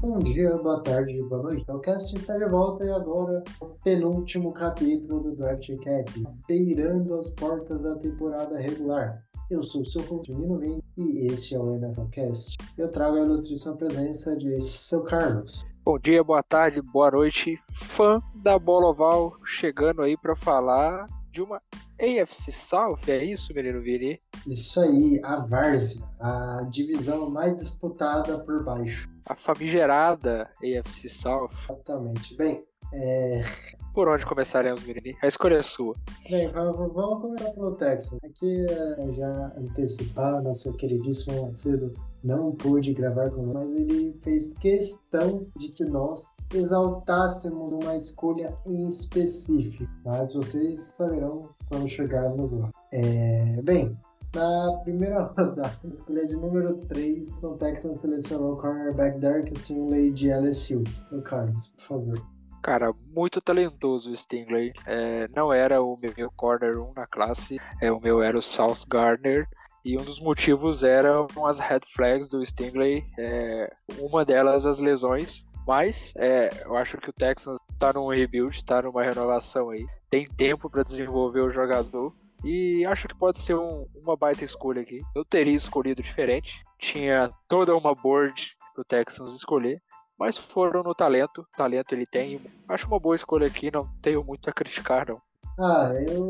Bom dia, boa tarde, boa noite. O cast está de volta e agora o penúltimo capítulo do Draft Cap, beirando as portas da temporada regular. Eu sou o seu host, e este é o NFLcast. Eu trago a ilustríssima presença de seu Carlos. Bom dia, boa tarde, boa noite, fã da Bola Oval, chegando aí para falar de uma AFC South, é isso, menino Vini? Isso aí, a Várzea, a divisão mais disputada por baixo. A famigerada AFC South. Exatamente. Bem, é... Por onde começaremos, menino? A escolha é sua. Bem, vamos, começar pelo Texas. Aqui é, já antecipar, nosso queridíssimo Macedo não pôde gravar com nós, mas ele fez questão de que nós exaltássemos uma escolha em específico. Mas vocês saberão quando chegarmos lá. É, bem, na primeira rodada, escolha de número 3, o Texans selecionou o cornerback Derek Stingley de LSU. O Carlos, por favor. Cara, muito talentoso o Stingley. É, não era o meu corner 1 na classe, é, o meu era o South Gardner. E um dos motivos eram as red flags do Stingley, é, uma delas as lesões. Mas é, eu acho que o Texans está num rebuild, está numa renovação aí. Tem tempo para desenvolver o jogador. E acho que pode ser um, uma baita escolha aqui. Eu teria escolhido diferente. Tinha toda uma board pro Texans escolher. Mas foram no talento. Talento ele tem. Acho uma boa escolha aqui. Não tenho muito a criticar, não. Ah, eu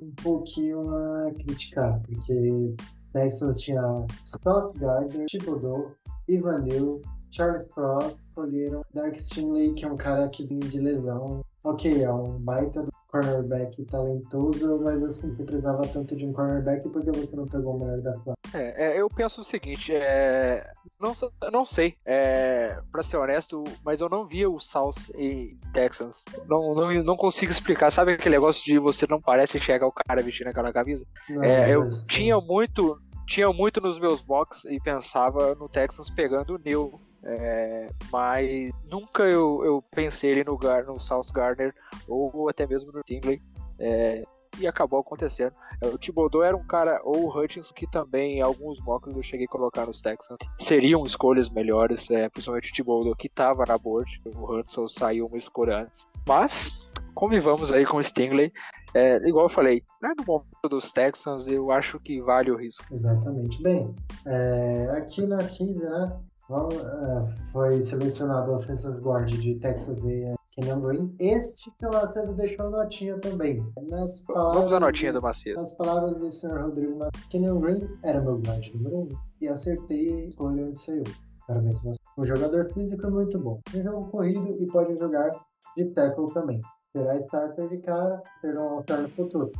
um pouquinho a criticar, porque Texans tinha Sauce Gardner, Thibodeau, Ivan Neal, Charles Cross, escolheram Dark Stingley, que é um cara que vinha de lesão. Ok, é um baita do cornerback talentoso, mas assim, você precisava tanto de um cornerback porque você não pegou o melhor da classe. É, é, eu penso o seguinte, é, não, não sei, é, pra ser honesto, mas eu não via o South e Texans. Não, não, não consigo explicar. Sabe aquele negócio de você não parece enxergar o cara vestindo aquela camisa? Não, é, eu tinha muito, tinha muito nos meus box e pensava no Texans pegando o Neil é, mas nunca eu, eu pensei ele no, no South Gardner ou até mesmo no Tingley. É, e acabou acontecendo. É, o Thibodeau era um cara, ou o Hutchinson, que também alguns mocks eu cheguei a colocar nos Texans. Seriam escolhas melhores, é, principalmente o Thibodeau, que estava na board. O Hudson saiu uma escolha antes. Mas, convivamos aí com o Stingley. É, igual eu falei, né, no momento dos Texans, eu acho que vale o risco. Exatamente. Bem, é, aqui na 15, né, Uh, foi selecionado o offensive guard de Texas A&M, Kenyon Green. Este que o Macedo deixou notinha também. Nas palavras Vamos a notinha do Macedo. Nas palavras do senhor Rodrigo Macedo, Kenyon Green era meu guard número 1 um, e acertei a escolha onde saiu. Parabéns, Macedo. O jogador físico muito bom. Tem jogo corrido e pode jogar de tackle também será starter de cara, um all no futuro.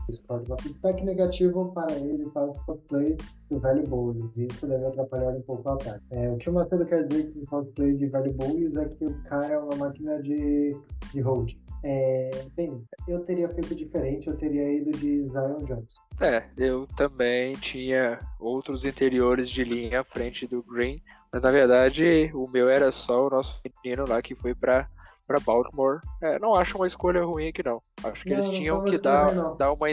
Destaque negativo para ele para o cosplay do Valley Bowls. Isso deve atrapalhar um pouco o ataque. É, o que o Macedo quer dizer com o cosplay de Valley Bowls é que o cara é uma máquina de, de hold. É, bem, eu teria feito diferente, eu teria ido de Zion Jones. É, eu também tinha outros interiores de linha à frente do Green, mas na verdade o meu era só o nosso menino lá que foi para para Baltimore. É, não acho uma escolha ruim aqui, não. Acho que não, eles tinham que dar, dar, uma,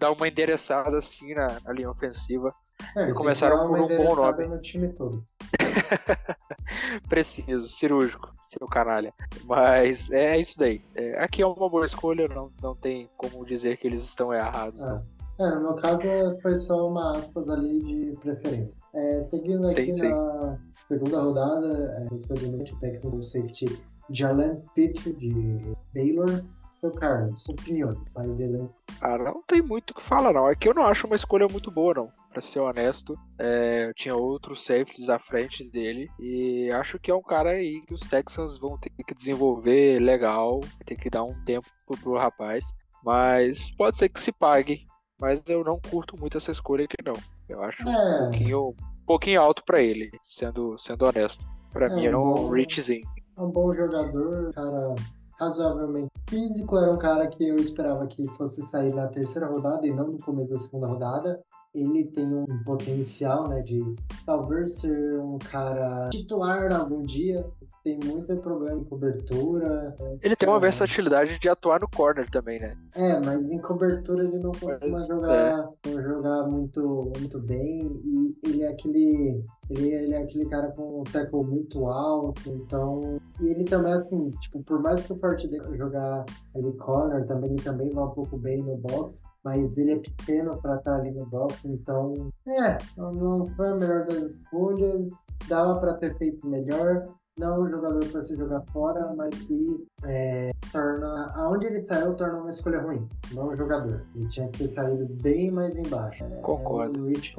dar uma endereçada assim na, na linha ofensiva. É, e começaram por um bom nome. no time todo. Preciso, cirúrgico, seu canalha. Mas é isso daí. É, aqui é uma boa escolha, não, não tem como dizer que eles estão errados. É. É, no meu caso foi só uma aspas ali de preferência. É, seguindo aqui sim, na sim. segunda rodada, é, infelizmente o técnico safety Jalen Pitt de Baylor. Seu Carlos, opiniões, sai dele. Ah, não tem muito o que falar, não. É que eu não acho uma escolha muito boa, não. Pra ser honesto, é, eu tinha outros safeties à frente dele e acho que é um cara aí que os Texans vão ter que desenvolver legal, ter que dar um tempo pro rapaz, mas pode ser que se pague. Mas eu não curto muito essa escolha aqui, não. Eu acho é. um, pouquinho, um pouquinho alto para ele, sendo, sendo honesto. Para é, mim é um bom... reachzinho um bom jogador, cara razoavelmente físico, era um cara que eu esperava que fosse sair na terceira rodada e não no começo da segunda rodada. Ele tem um potencial, né, de talvez ser um cara titular algum dia. tem muito problema em cobertura. Ele tem uma versatilidade de atuar no corner também, né? É, mas em cobertura ele não costuma Mas, jogar, não jogar muito, muito bem. E ele é aquele. Ele, ele é aquele cara com um tackle muito alto, então. E ele também, assim, tipo, por mais que o forte dele jogar ele corner, também ele também vai um pouco bem no box mas ele é pequeno para estar ali no box, então é, não- foi a melhor das escolhas, dava para ter feito melhor. Não é um jogador para se jogar fora, mas que é, torna. Aonde ele saiu torna uma escolha ruim, não o jogador. Ele tinha que ter saído bem mais embaixo. É, Concordo. É um Rich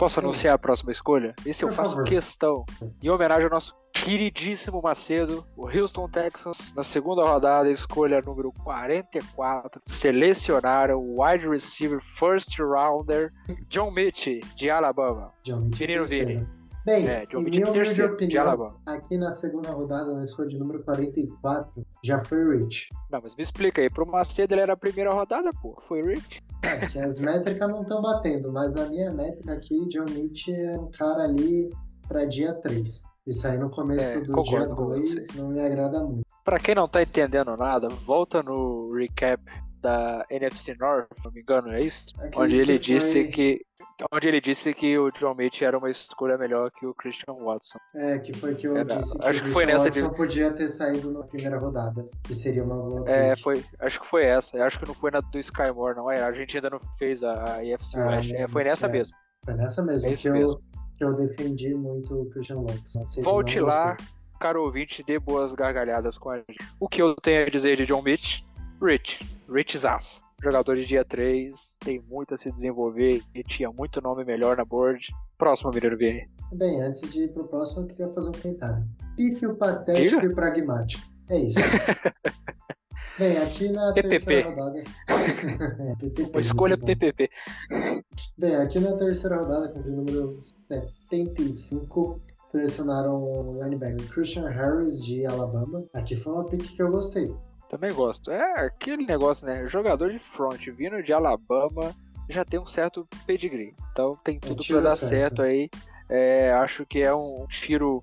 Posso anunciar a próxima escolha? Esse eu Por faço favor. questão. Em homenagem ao nosso queridíssimo Macedo, o Houston Texans, na segunda rodada, escolha número 44, selecionaram o wide receiver first rounder John Mitchell, de Alabama. John Mitchell Menino. Vini. Bem, É, em minha terceiro, de opinião, aqui na segunda rodada, na escolha de número 44, já foi Rich. Não, mas me explica aí, pro Macedo ele era a primeira rodada, pô. Foi Rich? É, as métricas não estão batendo, mas na minha métrica aqui, John Mitch é um cara ali para dia 3. Isso aí no começo É, do concordo dia com 2 você. não me agrada muito. Pra quem não tá entendendo nada, volta no recap da NFC North, se não me engano, é isso? Acredito Onde ele disse foi- que onde ele disse que o John Mitchell era uma escolha melhor que o Christian Watson. É, que foi que eu Era- disse que acho o que foi Christian nessa Watson podia ter saído na primeira rodada, que seria uma boa É, pick. foi, acho que foi essa. Eu acho que não foi na do Skymore, não. É, a gente ainda não fez a, a EFC Ah, West. É, foi nessa é. mesmo. Foi nessa mesmo, É que, isso eu, mesmo. que eu defendi muito o Christian Watson. Volte lá, caro ouvinte, dê boas gargalhadas com a gente. O que eu tenho a dizer de John Mitch? Rich. Rich Zaço. Jogador de dia 3, tem muito a se desenvolver e tinha muito nome melhor na board. Próximo, Mineiro Vini. Bem, antes de ir pro próximo, eu queria fazer um comentário. Pífio, patético Diga. e pragmático. É isso. Bem, aqui na PPP. terceira rodada. é, PPP, Uma escolha. PPP. Bem, aqui na terceira rodada, com o número 75, selecionaram o linebacker Christian Harris de Alabama. Aqui foi uma pick que eu gostei. Também gosto. É aquele negócio, né? Jogador de front vindo de Alabama já tem um certo pedigree. Então tem tudo pra tiro dar certo. certo aí. É, acho que é um tiro.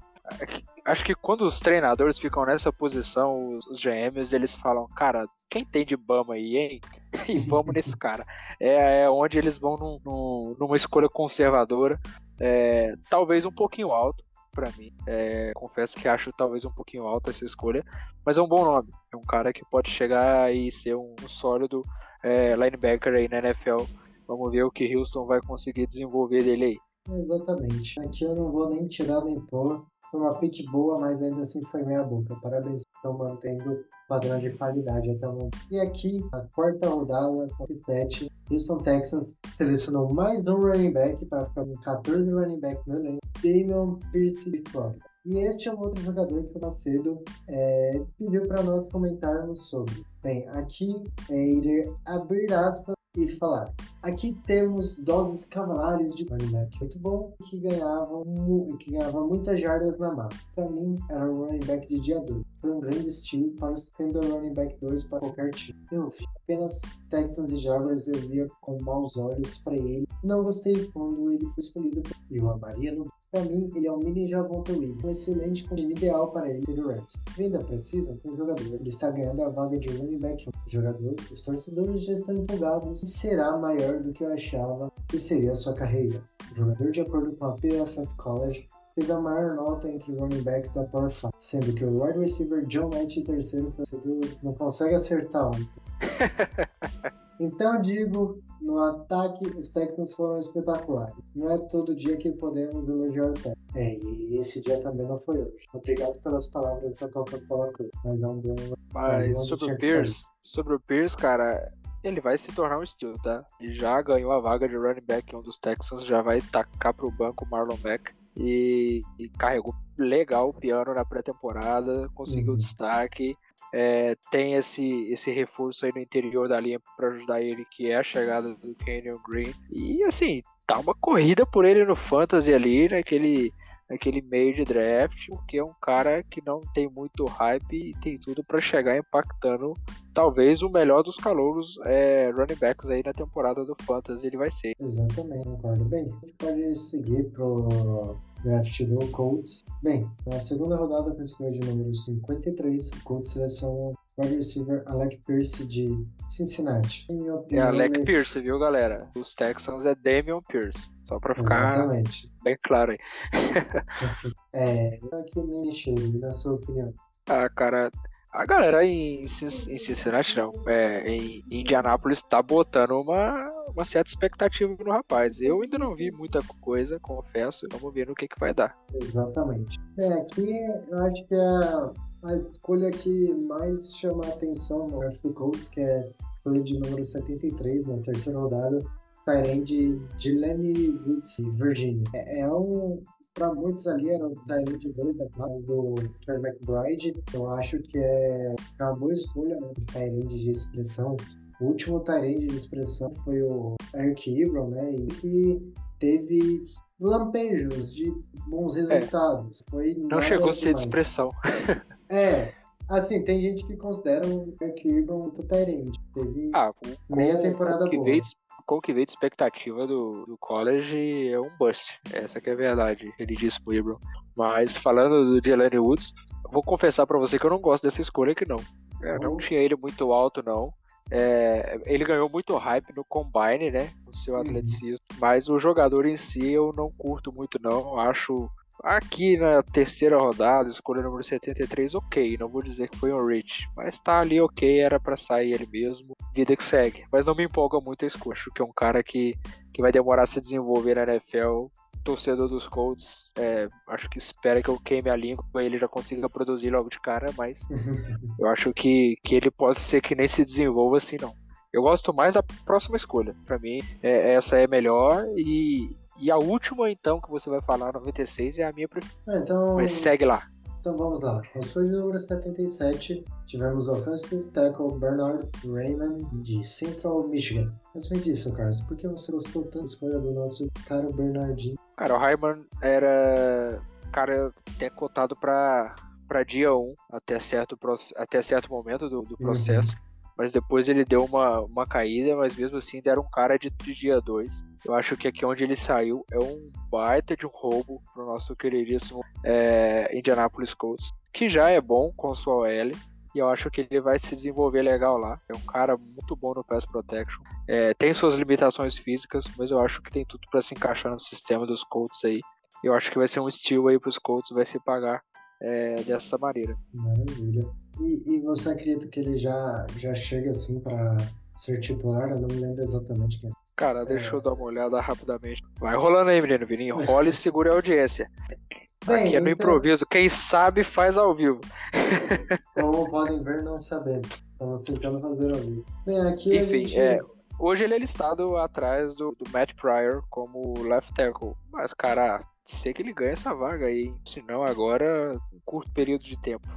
Acho que quando os treinadores ficam nessa posição, os, os GMs, eles falam, cara, quem tem de Bama aí, hein? E vamos nesse cara. É, é onde eles vão num- num- numa escolha conservadora, é, talvez um pouquinho alto pra mim. É, confesso que acho talvez um pouquinho alta essa escolha, mas é um bom nome. É um cara que pode chegar e ser um, sólido é, linebacker aí na NFL. Vamos ver o que Houston vai conseguir desenvolver dele aí. Exatamente. Aqui eu não vou nem tirar nem pôr. Foi uma pick boa, mas ainda assim foi meia boca. Parabéns, estão mantendo padrão de qualidade até o momento. E aqui, na quarta rodada, com 7, Houston Texans selecionou mais um running back para ficar com 14 running back no elenco, Damian Pierce de Florida. E este é um outro jogador que o Macedo é, pediu para nós comentarmos sobre. Bem, aqui é, irei abrir aspas e falar. Aqui temos doses cavalares de running back muito bom que ganhavam, que ganhavam muitas jardas na mata. Para mim, era um running back de dia 2. Foi um grande estilo para sendo running back 2 para qualquer time. Eu apenas Texans e Jaguars eu via com maus olhos para ele. Não gostei quando ele foi escolhido e o amaria no para mim, ele é um mini Javonte Williams, um excelente time ideal para ele ser o Rams. Ainda precisam de um jogador. Ele está ganhando a vaga de running back. O jogador, os torcedores já estão empolgados e será maior do que eu achava que seria a sua carreira. O jogador, de acordo com a PFF College, teve a maior nota entre running backs da Power 5, sendo que o wide receiver John Knight, terceiro, torcedor, não consegue acertar um. Então eu digo, no ataque, os Texans foram espetaculares. Não é todo dia que podemos elogiar o Texans. É, e esse dia também não foi hoje. Obrigado pelas palavras dessa Coca-Cola Cruz. Mas não deu Mas sobre o Pierce, sobre o Pierce, cara, ele vai se tornar um estilo, tá? Ele já ganhou a vaga de running back em um dos Texans, já vai tacar pro banco o Marlon Mack e, e carregou legal o piano na pré-temporada, conseguiu Uhum. destaque. É, tem esse, esse reforço aí no interior da linha para ajudar ele, que é a chegada do Kenyon Green. E assim, tá uma corrida por ele no Fantasy ali, né? Que ele naquele meio de draft, porque é um cara que não tem muito hype e tem tudo para chegar impactando talvez o melhor dos calouros é, running backs aí na temporada do Fantasy ele vai ser. Exatamente, concordo. Bem, a gente pode seguir pro draft do Colts. Bem, na segunda rodada com escolha de número 53, o Colts selecionou o wide receiver Alec Pierce de Cincinnati. É opinião, Alec ele- Pierce, viu, galera? Os Texans é Damian Pierce. Só pra ficar Exatamente. bem claro aí. É, aqui nem cheiro, na sua opinião. Ah, cara, a galera em, Cin- em Cincinnati, não, é, em Indianápolis tá botando uma, uma certa expectativa no rapaz. Eu ainda não vi muita coisa, confesso, vamos ver no que que vai dar. Exatamente. É, aqui eu acho que a, a escolha que mais chama a atenção no draft do Colts, que é a escolha de número 73, na terceira rodada, Tyrande de Lenny Woods, Virginia. É, é um, para muitos ali, era o Tyrande 2 da classe do Trey McBride. Eu acho que é uma boa escolha, né? Tyrande de expressão. O último Tyrande de expressão foi o Eric Ebron, né? E que teve lampejos de bons resultados. Foi É. Não nada chegou a ser de expressão. É, assim, tem gente que considera o Eric Ebron muito Tyrande. Teve Ah, com, meia temporada com que boa. veio, com o que veio de expectativa do, do college é um bust. Essa que é a verdade, ele disse pro Ibram. Mas falando do Jelani Woods, vou confessar pra você que eu não gosto dessa escolha aqui não. Eu não Oh. tinha ele muito alto, não. É, ele ganhou muito hype no Combine, né? No seu Uhum. atleticismo. Mas o jogador em si eu não curto muito, não. Acho aqui na terceira rodada, escolha número 73, ok. Não vou dizer que foi um reach. Mas tá ali ok, era pra sair ele mesmo. Vida que segue. Mas não me empolga muito a escolha. Acho que é um cara que, que vai demorar a se desenvolver na NFL. Torcedor dos Colts, é, acho que espera que eu queime a língua e ele já consiga produzir logo de cara, mas eu acho que, que ele pode ser que nem se desenvolva assim, não. Eu gosto mais da próxima escolha. Pra mim, é- essa é melhor. E, e a última, então, que você vai falar, 96, é a minha preferida. Ah, então, Mas segue lá. então vamos lá. Na escolha de número 77, tivemos o offensive tackle Bernard Raymond de Central Michigan. Mas me diz, Carlos, por que você gostou tanto da escolha do nosso caro Bernardinho? Cara, o Hyman era. Cara, até cotado pra, pra dia 1, até certo, até certo momento do, do processo. Mas depois ele deu uma, uma caída, mas mesmo assim deram um cara de, de dia 2. Eu acho que aqui onde ele saiu é um baita de um roubo pro nosso queridíssimo é, Indianapolis Colts, que já é bom com sua OL. E eu acho que ele vai se desenvolver legal lá. É um cara muito bom no pass protection. É, tem suas limitações físicas, mas eu acho que tem tudo para se encaixar no sistema dos Colts aí. Eu acho que vai ser um estilo aí pros Colts, vai se pagar é, dessa maneira. Maravilha. E, e você acredita que ele já, já chega assim pra ser titular? Eu não me lembro exatamente quem. Cara, deixa eu dar uma olhada rapidamente. Vai rolando aí, menino Vininho. Rola e segura a audiência. Bem, Aqui é no então- improviso. Quem sabe faz ao vivo. Como podem ver, não sabemos. Estamos tentando fazer ao vivo. Bem, aqui Enfim, gente... é, hoje ele é listado atrás do, do Matt Pryor como left tackle. Mas, cara, sei que ele ganha essa vaga aí. Se não, agora, um curto período de tempo.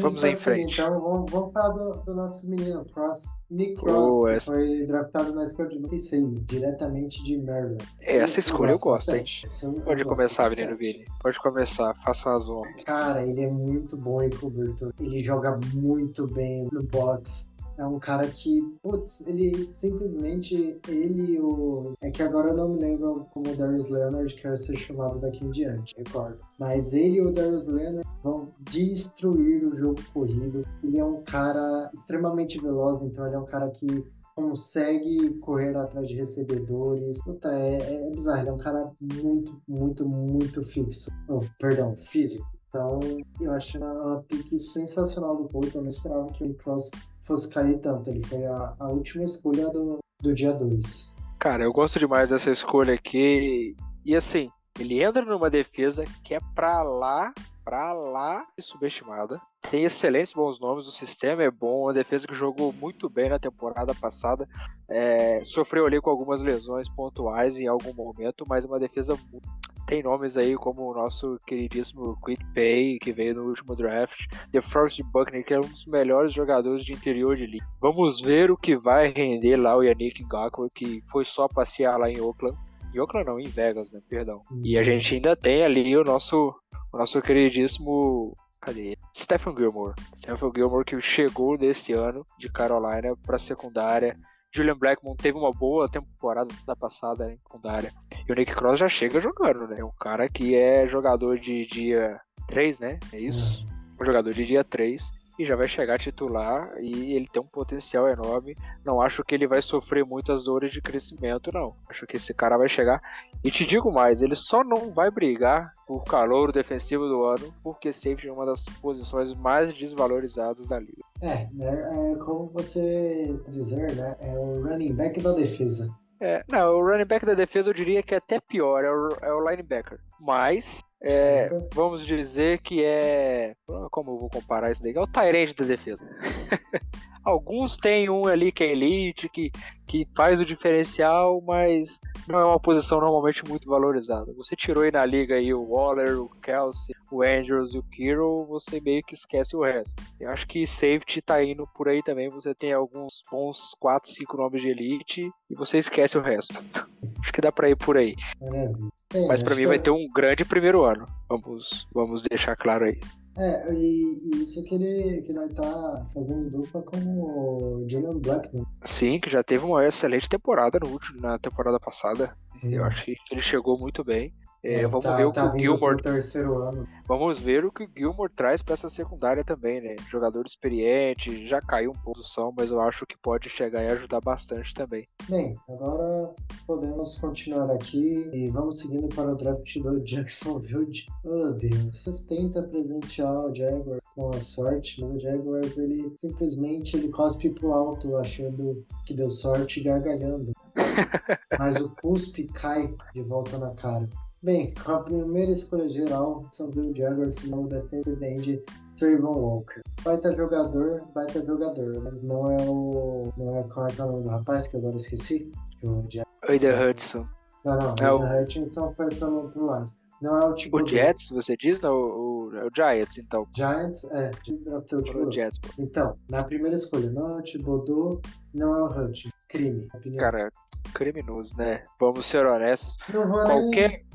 Vamos em frente. Então, vamos, vamos falar do, do nosso menino, Cross. Nick Cross, Oh, essa- foi draftado na escolha de 96, diretamente de Maryland. Essa escolha eu gosto, hein? eu Pode começar, menino Vini. Pode começar, faça as honras. Cara, ele é muito bom em cobertura. Ele joga muito bem no box. É um cara que, putz, ele simplesmente, ele o. É que agora eu não me lembro como o Darius Leonard quer ser chamado daqui em diante, recordo. Mas ele e o Darius Leonard vão destruir o jogo corrido. Ele é um cara extremamente veloz, então ele é um cara que consegue correr atrás de recebedores. Puta, é, é bizarro. Ele é um cara muito, muito, muito fixo. Oh, perdão, físico. Então, eu acho uma, pique sensacional do Colts. Eu não esperava que o Cross fosse cair tanto. Ele foi a, a última escolha do, do dia 2. Cara, eu gosto demais dessa escolha aqui. E assim, ele entra numa defesa que é pra lá, pra lá subestimada. Tem excelentes bons nomes, o sistema é bom, a defesa que jogou muito bem na temporada passada. É, sofreu ali com algumas lesões pontuais em algum momento, mas uma defesa muito. Tem nomes aí como o nosso queridíssimo Quick Pay, que veio no último draft, The Forrest Buckner, que é um dos melhores jogadores de interior de liga. Vamos ver o que vai render lá o Yannick Ngakwe, que foi só passear lá em Oakland. Em Oakland não, em Vegas, né? Perdão. E a gente ainda tem ali o nosso, o nosso queridíssimo Cadê? Stephen Gilmore. Stephen Gilmore que chegou desse ano de Carolina para secundária. Julian Blackmon teve uma boa temporada da passada em secundária. E o Nick Cross já chega jogando, né? Um cara que é jogador de dia 3, né? É isso? Um jogador de dia 3 e já vai chegar titular e ele tem um potencial enorme. Não acho que ele vai sofrer muitas dores de crescimento, não. Acho que esse cara vai chegar. E te digo mais, ele só não vai brigar por calor defensivo do ano, porque safety é uma das posições mais desvalorizadas da liga. É, é, é como você dizer, né? É o running back da defesa. É, não, o running back da defesa eu diria que é até pior, é o, é o linebacker. Mas é, vamos dizer que é. Como eu vou comparar isso daí? É o Tyrande da defesa. Alguns têm um ali que é elite, que, que faz o diferencial, mas não é uma posição normalmente muito valorizada. Você tirou aí na liga aí o Waller, o Kelsey, o Andrews e o Kiro, você meio que esquece o resto. Eu acho que safety tá indo por aí também. Você tem alguns bons 4, 5 nomes de elite e você esquece o resto. acho que dá pra ir por aí. É, mas para mim vai ter um grande primeiro ano. Vamos, vamos deixar claro aí. É, e, e, isso que ele que nós tá fazendo dupla com o Julian Blackman. Sim, que já teve uma excelente temporada no último, na temporada passada. Hum. Eu acho que ele chegou muito bem. É, vamos tá, ver o tá que o Gilmore. Terceiro ano. Vamos ver o que o Gilmore traz para essa secundária também, né? Jogador experiente, já caiu um pouco do som, mas eu acho que pode chegar e ajudar bastante também. Bem, agora podemos continuar aqui e vamos seguindo para o draft do Jacksonville. Oh Deus, vocês tentam presentear o Jaguars com a sorte, mas o Jaguars ele simplesmente ele cospe pro alto achando que deu sorte gargalhando. mas o cuspe cai de volta na cara. Bem, a primeira escolha geral, São Bill Jaguars no defensive end Trayvon Walker. Baita jogador, baita jogador. Né? Não é o. Não é qual é, é o nome do rapaz que agora esqueci? O Aida Hudson. Não, não. É o Hudson foi pelo, pelo Lions. Não é o tipo. O Jets, você diz? Não, o, o, o Giants, então. Giants, é. Draftou o Jets. Então, na primeira escolha, não é o Thibodeau, não é o Hudson. Crime. Opinião. Cara, criminoso, né? Vamos ser honestos. Nem qualquer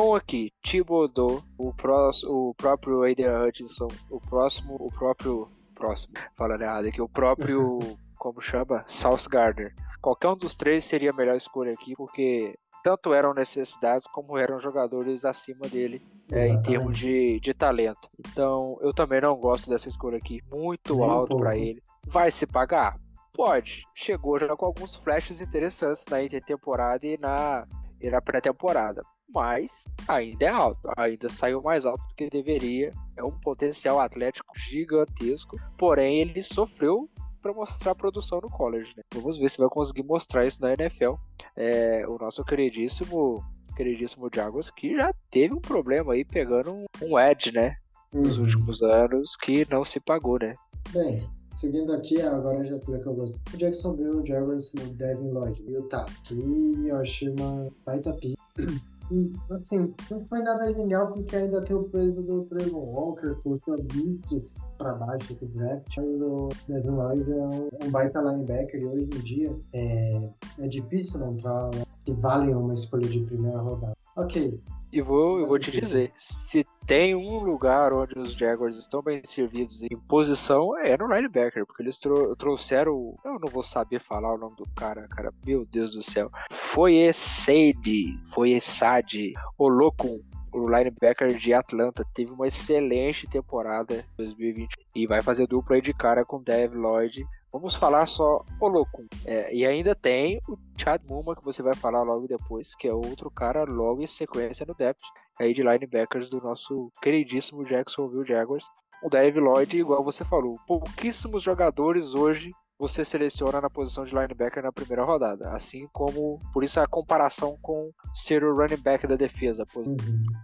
um aqui, Thibodeau, o, próximo, o próprio Aiden Hutchinson, o próximo, o próprio, próximo, falando errado aqui, o próprio, como chama? South Gardner. Qualquer um dos três seria a melhor escolha aqui, porque tanto eram necessidades como eram jogadores acima dele é, em termos de, de talento. Então, eu também não gosto dessa escolha aqui, muito Nem alto um para ele. Vai se pagar? Pode. Chegou já com alguns flashes interessantes na intertemporada e na, e na pré-temporada mas ainda é alto, ainda saiu mais alto do que deveria. É um potencial atlético gigantesco, porém ele sofreu para mostrar a produção no college. Né? Vamos ver se vai conseguir mostrar isso na NFL. É, o nosso queridíssimo, queridíssimo Jaguars que já teve um problema aí pegando um, um edge, né? Nos uhum. últimos anos que não se pagou, né? Bem, seguindo aqui, agora já tudo que eu gosto. O Jacksonville Jaguars no Devin Lloyd. Utah, que eu achei uma baita pica. Assim, não foi nada genial porque ainda tem o peso do Trevor Walker, porque o bits pra baixo do draft. O Devin Lloyd é um, baita linebacker e hoje em dia é, é difícil não entrar que valem uma escolha de primeira rodada. Ok, e vou, eu vou te dizer, se tem um lugar onde os Jaguars estão bem servidos em posição, é no linebacker, porque eles tro trouxeram, eu não vou saber falar o nome do cara, cara, meu Deus do céu. Foi Essade, foi Essade, o louco, o linebacker de Atlanta, teve uma excelente temporada em 2020 e vai fazer dupla de cara com Dev Lloyd Vamos falar só o louco. É, e ainda tem o Chad Muma, que você vai falar logo depois, que é outro cara logo em sequência no depth aí de linebackers do nosso queridíssimo Jacksonville Jaguars. O Dave Lloyd, igual você falou, pouquíssimos jogadores hoje você seleciona na posição de linebacker na primeira rodada. Assim como, por isso a comparação com ser o running back da defesa. Uhum.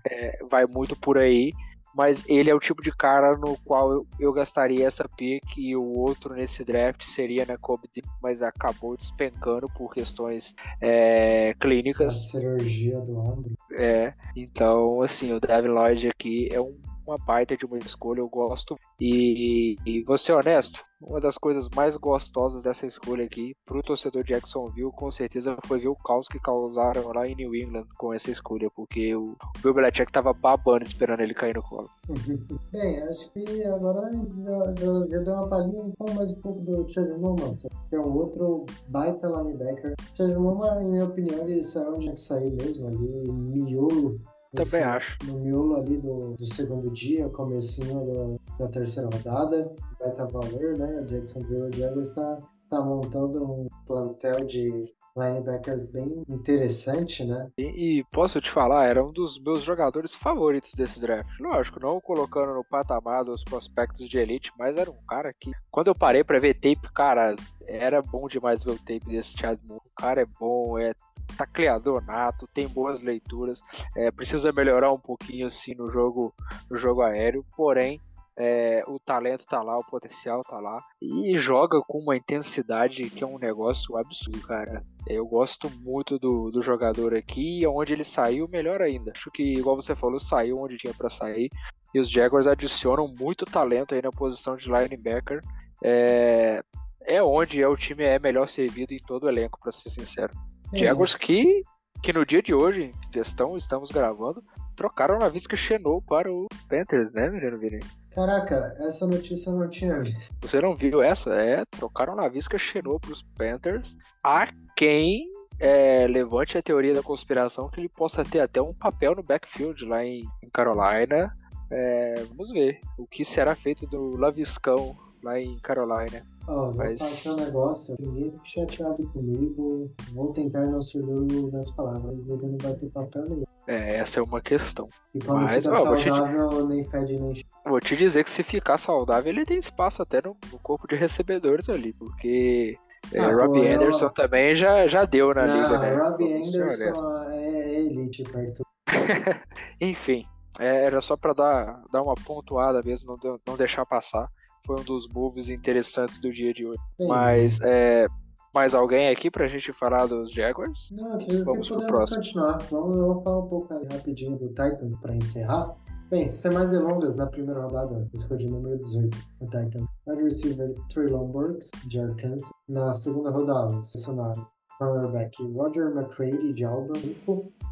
É, vai muito por aí mas ele é o tipo de cara no qual eu, eu gastaria essa pick e o outro nesse draft seria na Kobe, mas acabou despencando por questões é, clínicas. A cirurgia do ombro. É, então assim, o Devin Lloyd aqui é um uma baita de uma escolha, eu gosto. E, e vou ser honesto, uma das coisas mais gostosas dessa escolha aqui, pro torcedor Jacksonville, com certeza foi ver o caos que causaram lá em New England com essa escolha, porque o Bill Belichick tava babando esperando ele cair no colo. Bem, acho que agora já, já, deu uma palhinha, então mais um pouco do Chad Moman, que é um outro baita linebacker. Chad Moman, em minha opinião, ele saiu onde sair mesmo, ali, miolo também acho. No miolo ali do, do segundo dia, comecinho da, da terceira rodada, vai estar valor, né? O Jacksonville Jaguars está tá montando um plantel de linebackers bem interessante, né? E, e, posso te falar, era um dos meus jogadores favoritos desse draft. Lógico, não colocando no patamar dos prospectos de elite, mas era um cara que, quando eu parei para ver tape, cara, era bom demais ver o tape desse Chad Moore. O cara é bom, é tacleador nato, tem boas leituras, é, precisa melhorar um pouquinho assim no jogo, no jogo aéreo, porém é, o talento tá lá, o potencial tá lá e joga com uma intensidade que é um negócio absurdo, cara. Eu gosto muito do, do jogador aqui e onde ele saiu, melhor ainda. Acho que, igual você falou, saiu onde tinha para sair e os Jaguars adicionam muito talento aí na posição de linebacker. É, é onde é, o time é melhor servido em todo o elenco, para ser sincero. É. Jaguars que, que no dia de hoje, em questão, estamos gravando, trocaram na Visca Chenou para o Panthers, né, menino Vini? Caraca, essa notícia eu não tinha visto. Você não viu essa? É, trocaram na Visca Chenou para os Panthers. A quem é, levante a teoria da conspiração que ele possa ter até um papel no backfield lá em, em Carolina. É, vamos ver o que será feito do Laviscão lá em Carolina. Ó, vou Mas... passar um negócio, fique chateado comigo, vou tentar não ser duro nas palavras, ele não vai ter papel nenhum. É, essa é uma questão. E quando Mas, fica ó, saudável, te... nem fede nem Vou te dizer que se ficar saudável, ele tem espaço até no, no corpo de recebedores ali, porque é, ah, Robbie Anderson também já, já deu na não, liga, né? Robbie Anderson é elite perto. Enfim, é, era só para dar, dar uma pontuada mesmo, não, não deixar passar foi um dos moves interessantes do dia de hoje. Sim. Mas é, mais alguém aqui pra gente falar dos Jaguars? Não, aqui Vamos pro próximo. continuar. Vamos, vamos falar um pouco rapidinho do Titan pra encerrar. Bem, sem mais delongas, na primeira rodada, escolhi o número 18, o Titan. Wide receiver Traylon Burks, de Arkansas. Na segunda rodada, selecionaram cornerback Roger McCready, de Auburn.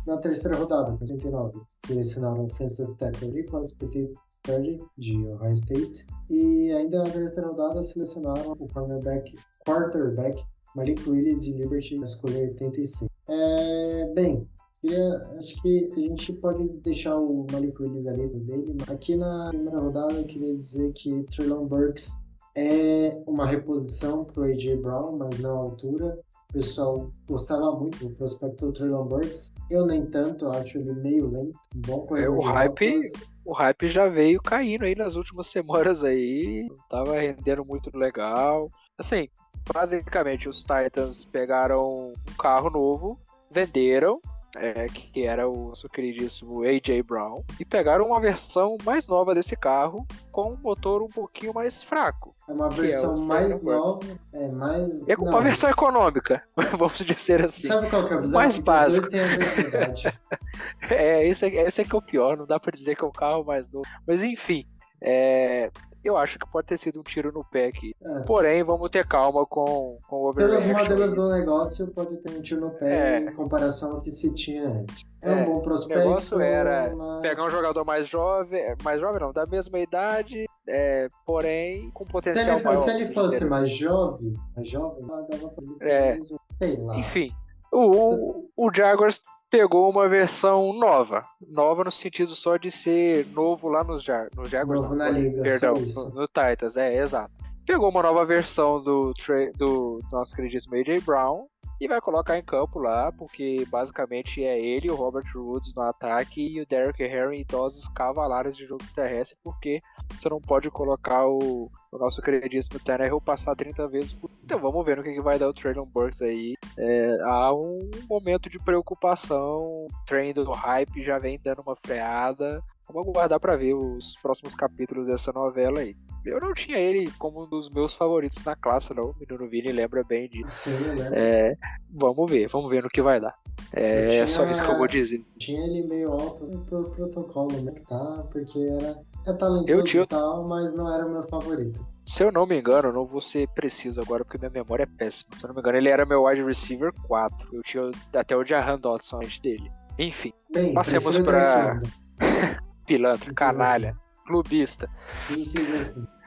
Na terceira rodada, com 89, selecionaram offensive tackle Nicholas Petit De Ohio State. E ainda na terceira rodada selecionaram o cornerback, quarterback Malik Willis de Liberty, na escolha 86. É, bem, queria, acho que a gente pode deixar o Malik Willis ali dele, aqui na primeira rodada eu queria dizer que Traylon Burks é uma reposição para o A.J. Brown, mas não à altura. O pessoal gostava muito do prospecto do Traylon Burks. Eu nem tanto, acho ele meio lento, bom corredor. É, o hype, o hype já veio caindo aí nas últimas semanas aí, não tava rendendo muito legal. Assim, basicamente os Titans pegaram um carro novo, venderam, é, que era o nosso queridíssimo AJ Brown, e pegaram uma versão mais nova desse carro com um motor um pouquinho mais fraco. É uma versão é mais nova, é mais. É uma versão econômica, vamos dizer assim. Sabe qual que é o bizarro? Mais básico. é, esse é, esse é que é o pior, não dá pra dizer que é um carro mais novo. Mas enfim, é, eu acho que pode ter sido um tiro no pé aqui. É. Porém, vamos ter calma com, com o overreaction. Pelos modelos do negócio, pode ter um tiro no pé é. em comparação ao que se tinha antes. É, é um bom prospecto. O negócio era mas... pegar um jogador mais jovem, mais jovem não, da mesma idade, é, porém com potencial se ele, maior. Se ele fosse mais jovem, mais jovem, dava pra ele é. sei lá. Enfim, o, o, o Jaguars pegou uma versão nova. Nova no sentido só de ser novo lá nos, Jar nos Jaguars. Novo não, na liga, Perdão, no, no, Titans, é, exato. Pegou uma nova versão do, do nosso queridíssimo AJ Brown e vai colocar em campo lá, porque basicamente é ele, o Robert Woods no ataque e o Derrick Henry idosos cavalares de jogo terrestre, porque você não pode colocar o, o nosso queridíssimo Tannehill passar 30 vezes por... Então vamos ver no que, que vai dar o Traylon Burks aí. É, há um momento de preocupação, o trem do hype já vem dando uma freada. Vamos aguardar para ver os próximos capítulos dessa novela aí. Eu não tinha ele como um dos meus favoritos na classe, não. O menino Vini lembra bem disso. Sim, lembro. É, vamos ver, vamos ver no que vai dar. É tinha, só isso que eu vou dizer. Tinha ele meio alto por protocolo, né? Tá, porque era É talentoso tinha... e tal, mas não era o meu favorito. Se eu não me engano, eu não vou ser preciso agora, porque minha memória é péssima. Se eu não me engano, ele era meu wide receiver 4. Eu tinha até o Jahan Dodson antes dele. Enfim, Bem, passemos para pilantra, canalha, clubista.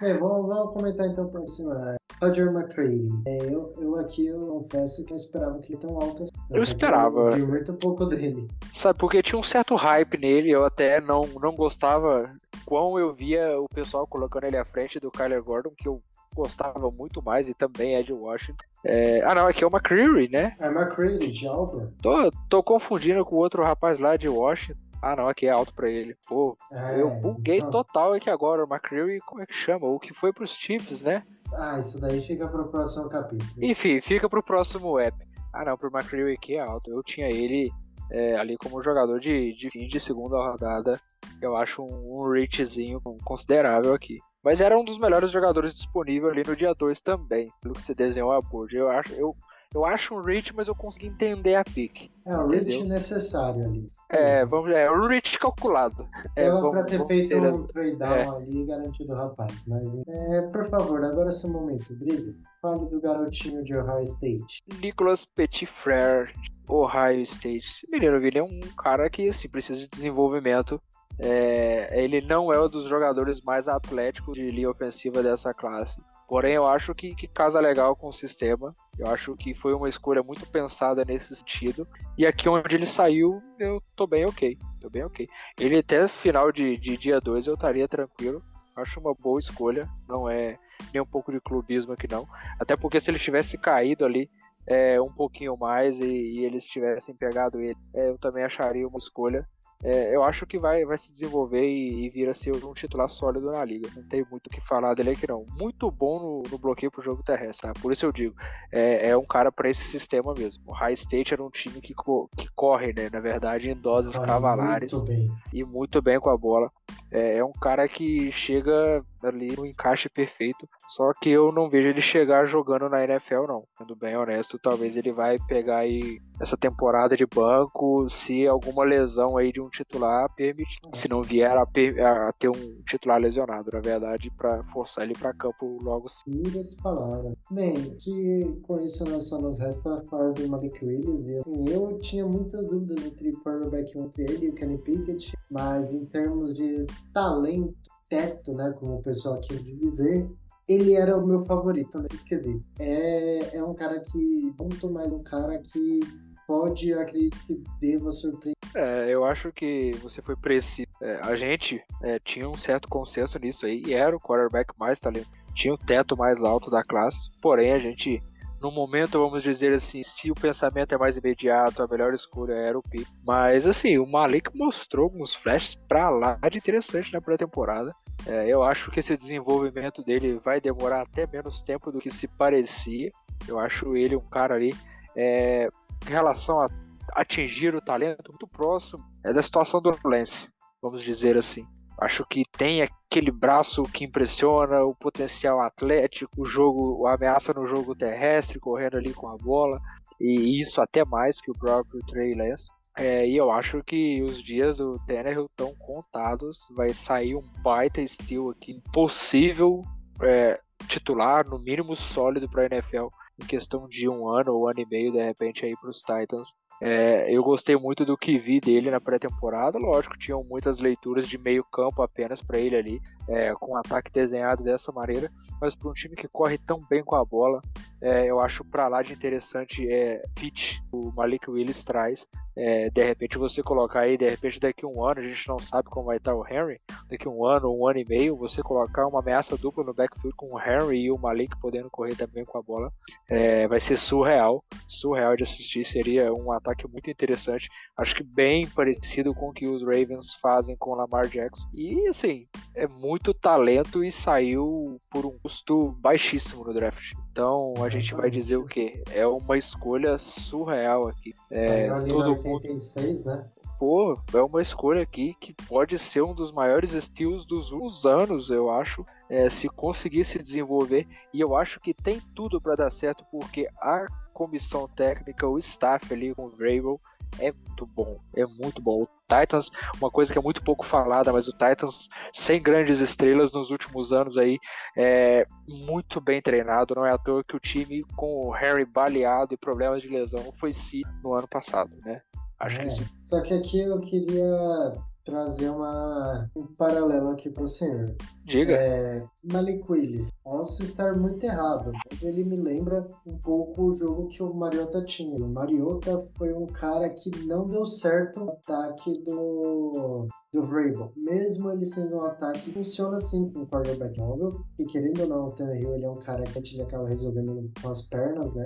É, vamos, vamos comentar então por cima. Roger McCready. É, eu, eu aqui eu confesso que eu esperava que ele tão alto assim. Eu esperava. Eu muito pouco dele. Sabe, porque tinha um certo hype nele, eu até não, não gostava quão eu via o pessoal colocando ele à frente do Kyler Gordon, que eu gostava muito mais, e também Ed Washington. É... Ah, não, aqui é o McCreary, né? É McCreary, de Auburn. Tô, tô confundindo com o outro rapaz lá de Washington. Ah, não, aqui é alto pra ele. Pô, é, eu buguei então... total aqui agora. O McCreary, como é que chama? O que foi pros Chiefs, né? Ah, isso daí fica pro próximo capítulo. Enfim, fica pro próximo app. Ah, não, pro McCreary aqui é alto. Eu tinha ele é, ali como jogador de, de fim de segunda rodada. Eu acho um, um reachzinho considerável aqui. Mas era um dos melhores jogadores disponível ali no dia 2 também, pelo que você desenhou a board. Eu acho, eu, eu acho um reach, mas eu consegui entender a pick. É o reach necessário ali. É, vamos, é o reach calculado. É, vamos, pra ter feito um trade down é. ali garantido o rapaz. Mas, é, por favor, agora é seu momento, brilho. Fale do garotinho de Ohio State. Nicolas Petitfrere, Ohio State. Menino, ele é um cara que assim, precisa de desenvolvimento é, ele não é um dos jogadores mais atléticos de linha ofensiva dessa classe. Porém, eu acho que, que casa legal com o sistema. Eu acho que foi uma escolha muito pensada nesse sentido. E aqui onde ele saiu, eu tô bem ok. Tô bem ok. Ele até final de, de dia 2 eu estaria tranquilo. Acho uma boa escolha. Não é nem um pouco de clubismo aqui não. Até porque se ele tivesse caído ali é, um pouquinho mais e, e eles tivessem pegado ele, é, eu também acharia uma escolha é, eu acho que vai, vai se desenvolver e, e vir a ser um titular sólido na liga. Não tem muito o que falar dele aqui não. Muito bom no, no bloqueio pro jogo terrestre, por isso eu digo, é, é um cara para esse sistema mesmo. O High State era um time que, co que corre, né, na verdade, em doses cavalares muito e muito bem com a bola. É, é um cara que chega ali no encaixe perfeito. Só que eu não vejo ele chegar jogando na NFL, não. Sendo bem honesto, talvez ele vai pegar aí essa temporada de banco se alguma lesão aí de um titular permitir. Se não vier a, a ter um titular lesionado, na verdade, para forçar ele para campo logo assim. Muitas palavras. Bem, que com isso nós só nos resta falar do Malik Willis. E assim, eu tinha muitas dúvidas entre o entre ele e o Kenny Pickett, mas em termos de talento, teto, né, como o pessoal quis dizer, ele era o meu favorito nesse quesito. É, é um cara que, muito mais um cara que pode, acredito que deva surpreender. É, eu acho que você foi preciso. É, a gente é, tinha um certo consenso nisso aí, e era o quarterback mais talento. Tinha o teto mais alto da classe, porém a gente no momento, vamos dizer assim, se o pensamento é mais imediato, a melhor escolha era o Pitt. Mas, assim, o Malik mostrou alguns flashes pra lá de interessante na pré-temporada. É, eu acho que esse desenvolvimento dele vai demorar até menos tempo do que se parecia. Eu acho ele um cara ali, é, em relação a atingir o talento, muito próximo é da situação do Lance, vamos dizer assim. Acho que tem aquele braço que impressiona, o potencial atlético, o jogo, a ameaça no jogo terrestre, correndo ali com a bola, e isso até mais que o próprio Trey Lance. É, e eu acho que os dias do Tannehill estão contados. Vai sair um baita estilo aqui, possível é, titular, no mínimo sólido para a NFL em questão de um ano ou um ano e meio, de repente, aí para os Titans. É, eu gostei muito do que vi dele na pré-temporada. Lógico, tinham muitas leituras de meio campo apenas para ele ali, é, com um ataque desenhado dessa maneira. Mas para um time que corre tão bem com a bola, é, eu acho para lá de interessante é, pitch o Malik Willis traz. É, de repente você colocar aí, de repente daqui a um ano, a gente não sabe como vai estar o Henry, daqui um ano, um ano e meio, você colocar uma ameaça dupla no backfield com o Henry e o Malik podendo correr também com a bola, é, vai ser surreal, surreal de assistir, seria um ataque muito interessante, acho que bem parecido com o que os Ravens fazem com o Lamar Jackson, e assim, é muito talento e saiu por um custo baixíssimo no draft. Então a gente vai dizer o que? É uma escolha surreal aqui. É, todo 86, mundo... né? Pô, é uma escolha aqui que pode ser um dos maiores estilos dos últimos anos, eu acho, é, se conseguir se desenvolver. E eu acho que tem tudo para dar certo, porque a comissão técnica, o staff ali com o Vrabel, é muito bom, é muito bom. O Titans, uma coisa que é muito pouco falada, mas o Titans sem grandes estrelas nos últimos anos aí, é muito bem treinado, não é à toa que o time com o Harry baleado e problemas de lesão foi si no ano passado, né? Acho é, que isso. Só que aqui eu queria trazer uma, um paralelo aqui para o senhor. Diga. É, Malik Willis. Posso estar muito errado, mas ele me lembra um pouco o jogo que o Mariota tinha. O Mariota foi um cara que não deu certo no ataque do, do Vrabel. Mesmo ele sendo um ataque, funciona assim com o quarterback móvel. E querendo ou não, o Tannehill ele é um cara que gente acaba resolvendo com as pernas, né?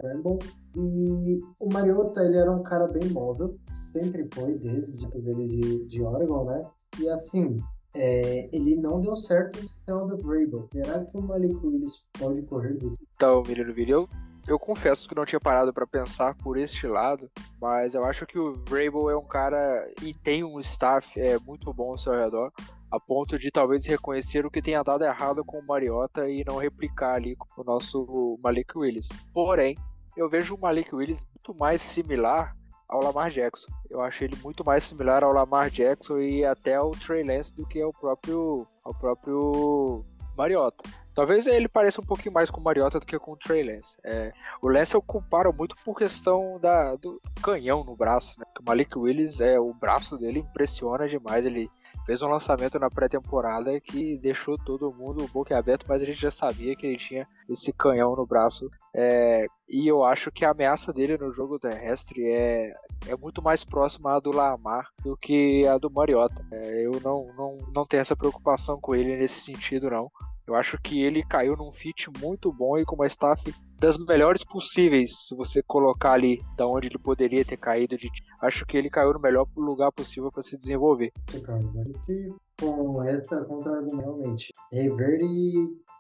E o Mariota, ele era um cara bem móvel, sempre foi, desde o dele de, de Oregon, né? E assim, é, ele não deu certo no sistema do Vrabel. Será que o Malik Willis pode correr desse? Então, menino Vídeo, eu, confesso que não tinha parado para pensar por este lado, mas eu acho que o Vrabel é um cara e tem um staff é, muito bom ao seu redor, a ponto de talvez reconhecer o que tenha dado errado com o Mariota e não replicar ali com o nosso Malik Willis. Porém, eu vejo o Malik Willis muito mais similar ao Lamar Jackson. Eu acho ele muito mais similar ao Lamar Jackson e até ao Trey Lance do que ao próprio, ao próprio Mariota. Talvez ele pareça um pouquinho mais com o Mariota do que com o Trey Lance. É, o Lance eu comparo muito por questão da, do canhão no braço. Né? O Malik Willis, é, o braço dele impressiona demais. Ele fez um lançamento na pré-temporada que deixou todo mundo boca aberto, mas a gente já sabia que ele tinha esse canhão no braço. É, e eu acho que a ameaça dele no jogo terrestre é, é muito mais próxima à do Lamar do que a do Mariota. É, eu não, não, não tenho essa preocupação com ele nesse sentido, não. Eu acho que ele caiu num fit muito bom e com uma staff das melhores possíveis. Se você colocar ali da onde ele poderia ter caído, de... acho que ele caiu no melhor lugar possível para se desenvolver. Carlos, que com essa contra-argumento, realmente. Reverde,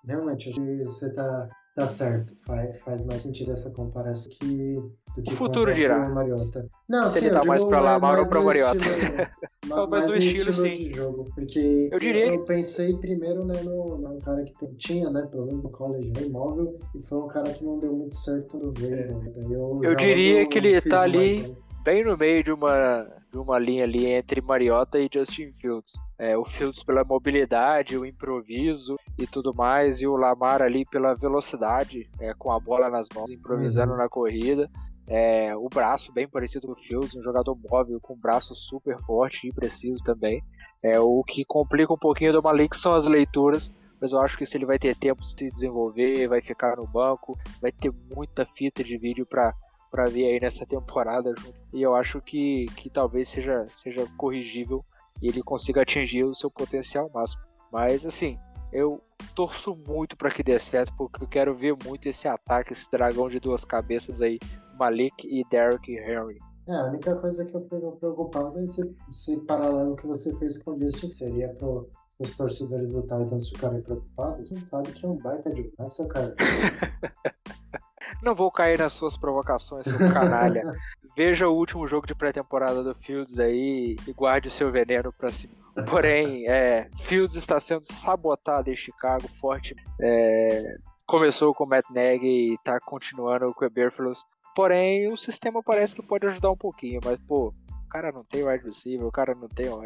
realmente, acho que você tá Tá certo, faz, faz mais sentido essa comparação que, do que o futuro dirá. Mariota. Não, Se sim, ele tá mais pra Lamar ou pra Mariota. Mais no estilo, estilo, sim. Jogo, porque eu, diria... eu pensei primeiro né, no, no cara que tinha, né, pelo menos no college, né, imóvel, e foi um cara que não deu muito certo no Vegas. É. Eu, eu diria que ele tá ali mais, bem no meio de uma de uma linha ali entre Mariota e Justin Fields. É, o Fields pela mobilidade, o improviso e tudo mais, e o Lamar ali pela velocidade, é, com a bola nas mãos, improvisando uhum. na corrida. É, o braço bem parecido com o Fields, um jogador móvel com um braço super forte e preciso também. É, o que complica um pouquinho do Malik são as leituras, mas eu acho que se ele vai ter tempo de se desenvolver, vai ficar no banco, vai ter muita fita de vídeo para para ver aí nessa temporada junto. E eu acho que, que talvez seja, seja corrigível e ele consiga atingir o seu potencial máximo. Mas assim, eu torço muito para que dê certo, porque eu quero ver muito esse ataque, esse dragão de duas cabeças aí, Malik e Derrick Henry. É, a única coisa que eu fico preocupado é esse, esse paralelo que você fez com o Justin, seria pro, os torcedores do Titans ficarem preocupados. Você sabe que é um baita de graça, cara. Não vou cair nas suas provocações, seu canalha. Veja o último jogo de pré-temporada do Fields aí e guarde o seu veneno pra cima. Porém, é, Fields está sendo sabotado em Chicago forte. É, começou com o Matt Nagy e está continuando com o Eberflus. Porém, o sistema parece que pode ajudar um pouquinho, mas, pô, o cara não tem wide receiver, o cara não tem OL,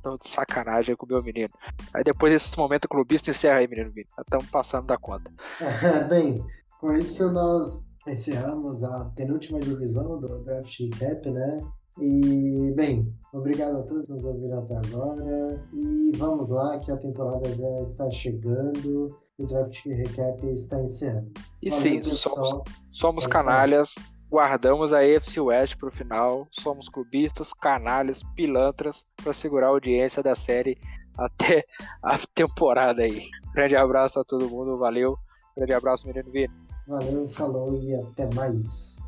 então de sacanagem com o meu menino. Aí depois desse momento clubista encerra aí, menino. Estamos passando da conta. Bem, com isso, nós encerramos a penúltima divisão do Draft Recap, né? E, bem, obrigado a todos que nos ouviram até agora. E vamos lá, que a temporada já está chegando e o Draft Recap está encerrando. E Valeu, sim, somos, somos canalhas, guardamos a AFC West para o final. Somos clubistas, canalhas, pilantras para segurar a audiência da série até a temporada aí. Grande abraço a todo mundo, valeu. Grande abraço, menino Vini. Valeu, falou e até mais.